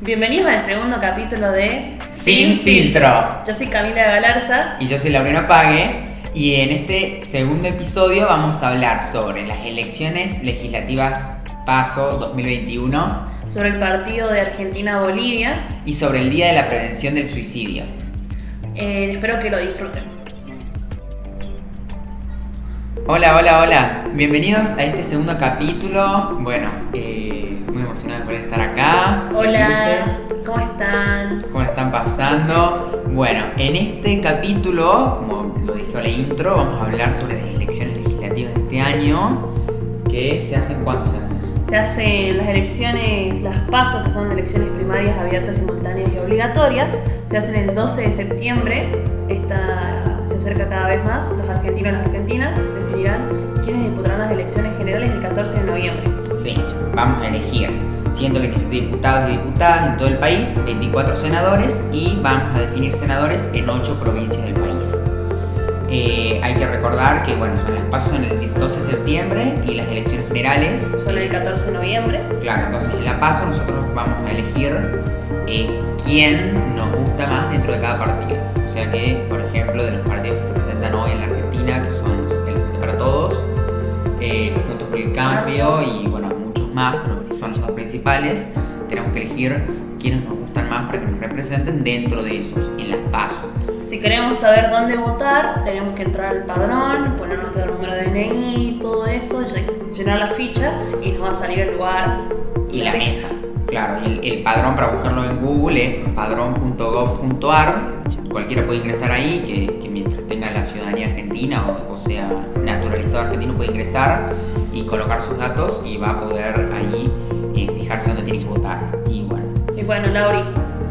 Bienvenidos al segundo capítulo de Sin Filtro. Yo soy Camila Galarza. Y yo soy Laurena Pague. Y en este segundo episodio vamos a hablar sobre las elecciones legislativas PASO 2021 Sobre el partido de Argentina-Bolivia. y sobre el Día de la Prevención del Suicidio. Eh, espero que lo disfruten. Hola, hola, hola. Bienvenidos a este segundo capítulo. Bueno, eh, muy emocionados por estar acá. Hola, felices. ¿cómo están? ¿Cómo están pasando? Bueno, en este capítulo, como lo dije en la intro, vamos a hablar sobre las elecciones legislativas de este año. que se hacen? ¿Cuándo se hacen? Se hacen las elecciones, las PASO, que son elecciones primarias abiertas, simultáneas y obligatorias. Se hacen el 12 de septiembre. Esta se acerca cada vez más. Los argentinos y las argentinas definirán quiénes disputarán las elecciones generales el 14 de noviembre. Sí, vamos a elegir 127 diputados y diputadas en todo el país, 24 senadores y vamos a definir senadores en 8 provincias del país. Eh, hay que recordar que bueno, son las pasos en el 12 de septiembre y las elecciones generales Son el 14 de noviembre. Claro, entonces en la paso nosotros vamos a elegir eh, quién nos gusta más dentro de cada partido. O sea que, por ejemplo, de los partidos que se presentan hoy en la Argentina, que son Todos, eh, Juntos por el Cambio y bueno, muchos más, pero son los dos principales, tenemos que elegir quiénes nos gustan más para que nos representen dentro de esos, en las pasos. Si queremos saber dónde votar, tenemos que entrar al padrón, poner nuestro número de DNI, todo eso, lle- llenar la ficha y nos va a salir el lugar y la mesa. Claro, el, el padrón para buscarlo en Google es padrón.gov.ar. Cualquiera puede ingresar ahí, que, que mientras tenga la ciudadanía argentina o, o sea naturalizado argentino puede ingresar y colocar sus datos y va a poder ahí eh, fijarse dónde tiene que votar. Y bueno, Y bueno, Lauri,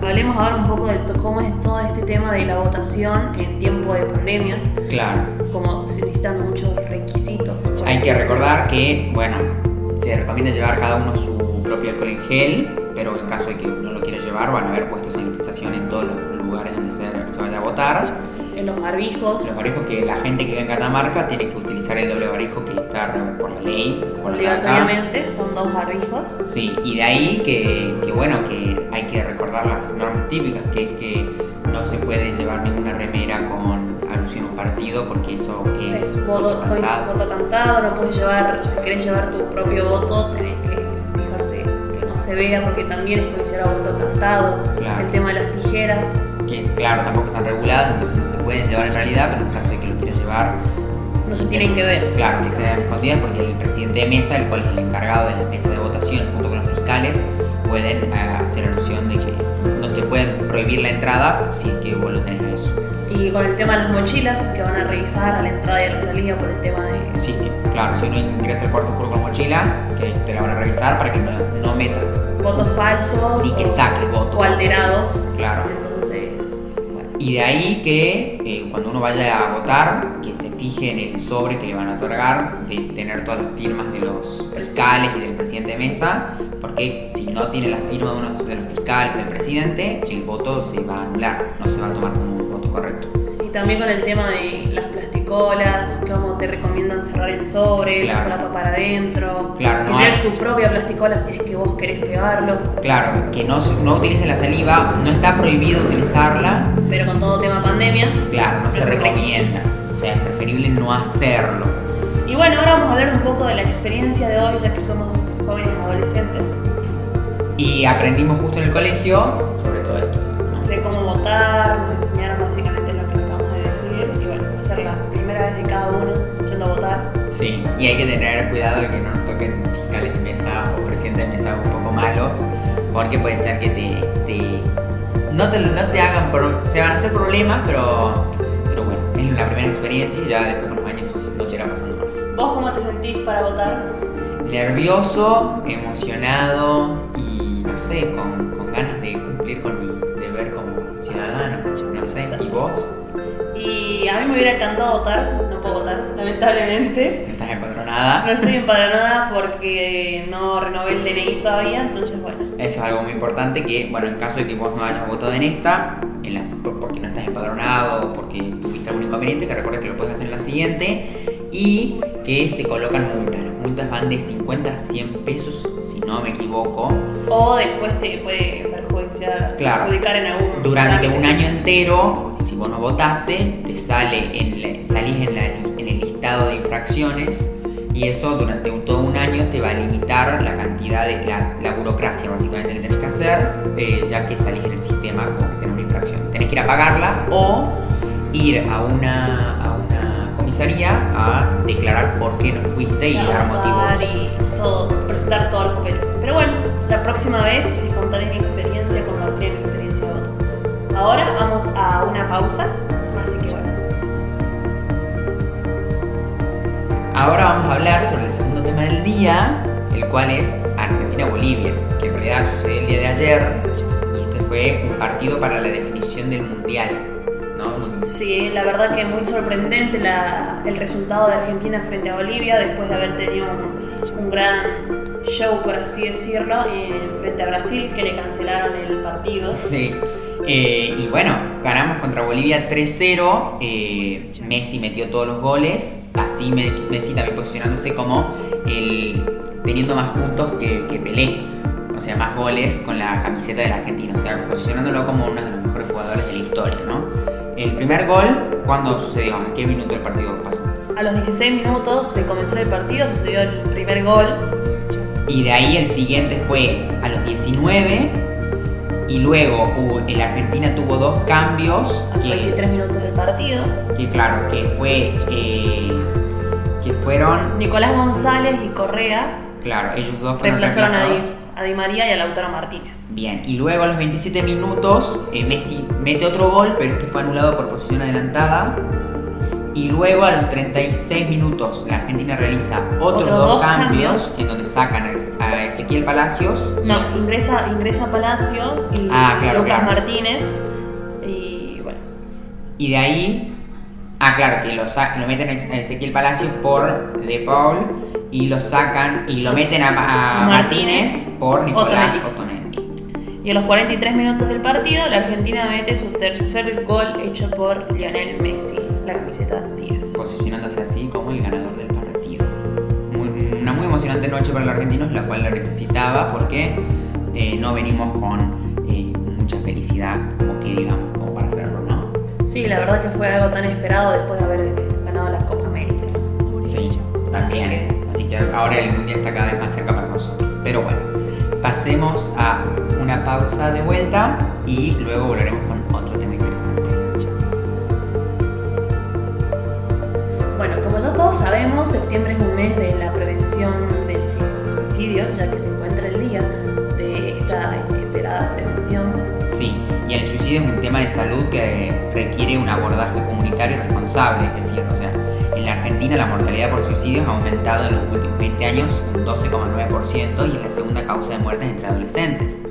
hablemos ahora un poco de cómo es todo este tema de la votación en tiempo de pandemia, claro, como se necesitan muchos requisitos. hay que recordar que, bueno, se recomienda llevar cada uno su propio alcohol en gel, pero en caso de que no lo quiera llevar, van a haber puestos sanitización en todos los lugares donde se, se vaya a votar. En los barbijos, Los barbijos que la gente que vive en Catamarca tiene que utilizar el doble barbijo que está por la ley, por la obligatoriamente, son dos barbijos. Sí, y de ahí que, que bueno, que hay que recordar las normas típicas, que es que no se puede llevar ninguna remera con alusión a un partido porque eso es, Es voto, voto cantado. voto cantado, no puedes llevar, si querés llevar tu propio voto, tenés que no se vea porque también es considerado voto cantado. Claro. El tema de las tijeras, Que claro, tampoco están reguladas, entonces no se pueden llevar en realidad, pero en caso de que lo quieras llevar, no se tienen que ver. Claro, si se dan escondidas porque el presidente de mesa, el cual es el encargado de la mesa de votación junto con los fiscales, pueden eh, hacer alusión de que no te pueden prohibir la entrada si es que vos lo tenés eso. Y con el tema de las mochilas que van a revisar a la entrada y a la salida por el tema de... Sí, que, claro, si uno ingresa al cuarto oscuro con mochila, que te la van a revisar para que no, no meta Votos falsos ni que o- saques voto. o alterados. Claro. Entonces, bueno. Y de ahí que eh, cuando uno vaya a votar, que se fije en el sobre que le van a otorgar, de tener todas las firmas de los fiscales y del presidente de mesa, porque si no tiene la firma de uno de los fiscales del presidente, el voto se va a anular, no se va a tomar como un voto correcto. Y también con el tema de las plasticolas, cómo te recomiendan cerrar el sobre, la Claro. solapa para adentro. Claro, que no hay- tu propia plasticola si es que vos querés pegarlo. Claro, que no, no utilicen la saliva, no está prohibido utilizarla, Pero con todo tema pandemia. claro, no se recomienda, o sea, es preferible no hacerlo. Y bueno, ahora vamos a hablar un poco de la experiencia de hoy, ya que somos jóvenes adolescentes, Y aprendimos justo en el colegio sobre todo esto. ¿no? de cómo votar, cada uno yendo a votar. Sí, y hay que tener cuidado de que no nos toquen fiscales de mesa o presidentes de mesa un poco malos, porque puede ser que te, te- no, te no te hagan, pro- se van a hacer problemas, pero, pero bueno, es la primera experiencia y ya después con los años no te irá pasando más. ¿Vos cómo te sentís para votar? Nervioso, emocionado y no sé, con, con ganas de cumplir con mi deber como ciudadano, no sé, ¿y vos? Y a mí me hubiera encantado votar, no puedo votar, lamentablemente. ¿Estás empadronada? No estoy empadronada porque no renové el DNI todavía, entonces bueno. Eso es algo muy importante que, bueno, en caso de que vos no hayas votado en esta, en la- por- porque no estás empadronado porque tuviste algún inconveniente, que recuerdes que lo puedes hacer en la siguiente y que se colocan multas. Multas van de 50 a 100 pesos, si no me equivoco. O después te puede perjudicar, Claro. perjudicar en algún Durante un año entero, si vos no votaste, te sale en la- salís en, la- en el listado de infracciones y eso durante un- todo un año te va a limitar la cantidad de la, la burocracia básicamente que tenés que hacer, eh, ya que salís en el sistema como que tenés una infracción. Tenés que ir a pagarla o ir a una, a una comisaría a declarar por qué no fuiste y dar motivos. y todo, presentar todos los papeles. Pero bueno, la próxima vez les contaré mi experiencia, compartiré mi experiencia de voto. Ahora vamos a una pausa, así que bueno. Ahora vamos a hablar sobre el segundo tema del día, el cual es Argentina-Bolivia, que en realidad sucedió el día de ayer y este fue un partido para la definición del mundial. ¿No? Sí, la verdad que muy sorprendente la- el resultado de Argentina frente a Bolivia después de haber tenido un, un gran show, por así decirlo, en frente a Brasil, que le cancelaron el partido. Sí. Eh, y bueno, ganamos contra Bolivia 3-0. eh, Messi metió todos los goles. Así Me- Messi también posicionándose como el teniendo más puntos que, que Pelé. O sea, más goles con la camiseta de la Argentina. O sea, posicionándolo como uno de los mejores jugadores de la historia, ¿no? El primer gol, ¿cuándo sucedió? ¿En qué minuto del partido pasó? A los 16 minutos de comenzar el partido sucedió el primer gol. Y de ahí el siguiente fue a los 19. Y luego hubo- el Argentina tuvo dos cambios A los que 23 minutos del partido. que claro, que fue eh, que fueron, Nicolás González y Correa claro, ellos dos fueron reemplazaron a reemplazados. A Di María y a Lautaro Martínez. Bien, y luego a los 27 minutos eh, Messi mete otro gol, pero este fue anulado por posición adelantada. Y luego a los 36 minutos la Argentina realiza otros dos, dos cambios, cambios. en donde sacan a Ezequiel Palacios. y- No, ingresa, ingresa Palacio y Ah, claro, Lucas claro. Martínez. Y bueno, Y de ahí, ah, claro, que lo, lo meten a Ezequiel Palacios por De Paul y lo sacan y lo meten a, a Martínez, Martínez por Nicolás. Otamendi. y a los 43 minutos del partido, la Argentina mete su tercer gol hecho por Lionel Messi, la camiseta 10. Posicionándose así como el ganador del partido. Muy- una muy emocionante noche para los argentinos, la cual la necesitaba porque eh, no venimos con eh, mucha felicidad, como que digamos, como para hacerlo, ¿no? Sí, la verdad que fue algo tan esperado después de haber ganado la Copa América. Sí, Así también. Ahora el mundial está cada vez más cerca para nosotros. Pero bueno, pasemos a una pausa de vuelta y luego volveremos con otro tema interesante. Bueno, como ya todos sabemos, septiembre es un mes de la prevención del suicidio, ya que se encuentra el día de esta esperada prevención. Sí, y el suicidio es un tema de salud que requiere un abordaje comunitario responsable, es decir, o sea, Argentina la mortalidad por suicidios ha aumentado en los últimos 20 años un 12,9% y es la segunda causa de muerte entre adolescentes.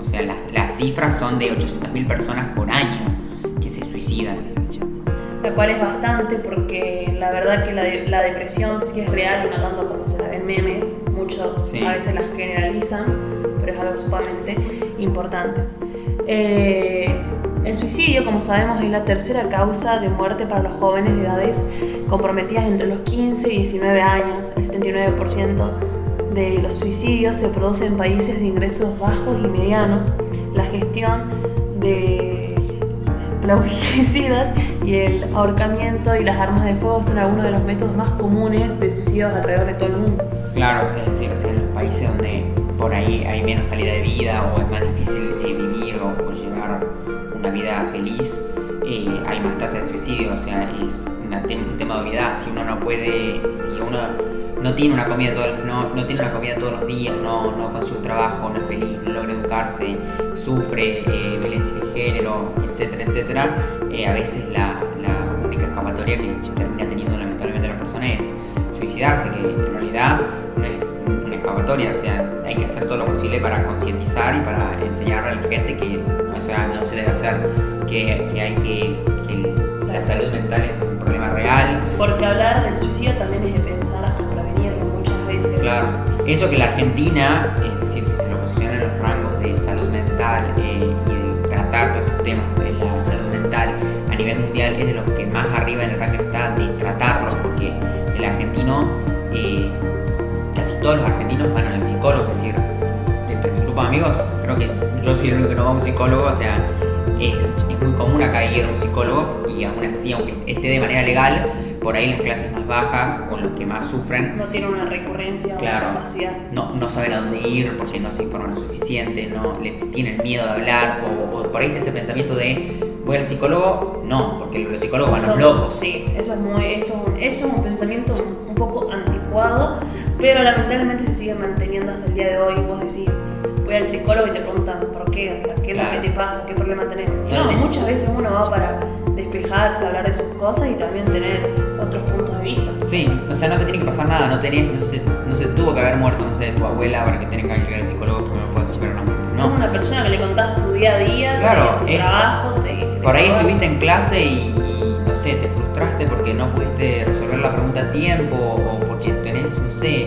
O sea, las, las cifras son de 800.000 personas por año que se suicidan. La cual es bastante porque la verdad que la, de- la depresión sí es real no tanto como se la ven memes. Muchos Sí. a veces la generalizan, pero es algo sumamente importante. Eh, el suicidio, como sabemos, es la tercera causa de muerte para los jóvenes de edades comprometidas entre los 15 y 19 años. El 79% de los suicidios se produce en países de ingresos bajos y medianos. La gestión de plaguicidas y el ahorcamiento y las armas de fuego son algunos de los métodos más comunes de suicidios alrededor de todo el mundo. Claro, es decir, en los países donde por ahí hay menos calidad de vida o es más difícil eh, vivir o, o llevar una vida feliz, eh, hay más tasa de suicidio, o sea, es un tema de obviedad. Si uno no puede, si uno no tiene una comida todos, no, no tiene una comida todos los días, no, no consigue un trabajo, no es feliz, no logra educarse, sufre eh, violencia de género, etcétera, etcétera, eh, a veces la, única escapatoria que termina teniendo lamentablemente la persona es suicidarse, que en realidad no es una escapatoria, o sea, hay que hacer todo lo posible para concientizar y para enseñarle a la gente que o sea, no se debe hacer, que, que hay que, la salud mental es un problema real. Porque hablar del suicidio también es de pensar a prevenirlo muchas veces. Claro, eso que la Argentina, es decir, si se lo posicionan en los rangos de salud mental eh, y de tratar todos estos temas de la salud mental a nivel mundial, es de los que más arriba en el ranking está de tratarlos, porque el argentino, eh, casi todos los argentinos van al psicólogo, es decir, entre mi grupo de amigos, creo que yo soy el único que no va a un psicólogo, o sea, acá ir a un psicólogo y aún así, aunque esté de manera legal, por ahí las clases más bajas o los que más sufren No tiene una recurrencia Claro. o una capacidad. no, no saben a dónde ir porque no se informan lo suficiente, no les tienen miedo de hablar o, o por ahí está ese pensamiento de voy al psicólogo, no, porque los psicólogos van a los locos. Sí, eso es, muy, eso, eso es un pensamiento un, un poco anticuado, pero lamentablemente se sigue manteniendo hasta el día de hoy. Vos decís, voy al psicólogo y te preguntan por qué, o sea, qué es Claro. lo que te pasa, qué problema tenés. Y No, muchas veces uno va para despejarse, hablar de sus cosas y también tener otros puntos de vista. Sí, o sea, no te tiene que pasar nada, no tenés, no se, no se tuvo que haber muerto, no sé, tu abuela para que tengas que ir al psicólogo porque no puedes superar una muerte. No, una persona que le contás tu día a día, Claro, tu trabajo, te por ahí estuviste en clase y, y, no sé, te frustraste porque no pudiste resolver la pregunta a tiempo o porque tenés, no sé,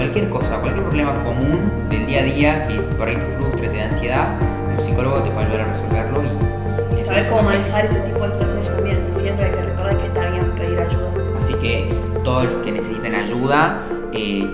cualquier cosa, cualquier problema común del día a día que por ahí te frustre, te da ansiedad, un psicólogo te puede ayudar a resolverlo y, Y saber cómo manejar ese tipo de situaciones también. Y siempre hay que recordar que está bien pedir ayuda. Así que todos los que necesiten ayuda eh,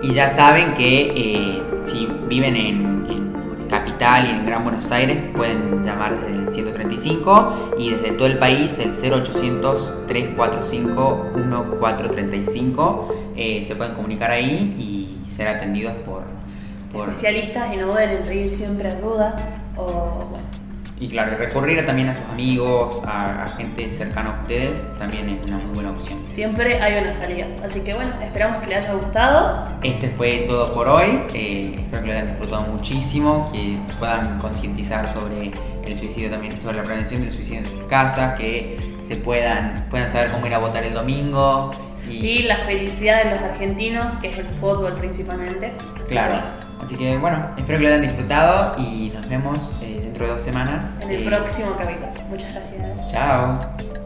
y ya saben que eh, si viven en, en Capital y en Gran Buenos Aires pueden llamar desde el 135 y desde todo el país el 0800 345 1435 eh, se pueden comunicar ahí y ser atendidos por, por Especialistas y no duden en pedir siempre ayuda o bueno. y claro recurrir también a sus amigos a, a gente cercana a ustedes también es una muy buena opción. Siempre hay una salida. Así que bueno, esperamos que les haya gustado. Este fue todo por hoy. eh, espero que lo hayan disfrutado muchísimo, que puedan concientizar sobre el suicidio también, sobre la prevención del suicidio en sus casas, que se puedan, puedan saber cómo ir a votar el domingo. Y, la felicidad de los argentinos, que es el fútbol principalmente. Claro. Así que bueno, espero que lo hayan disfrutado y nos vemos eh, dentro de dos semanas. En el Eh, próximo capítulo. Muchas gracias. Chao.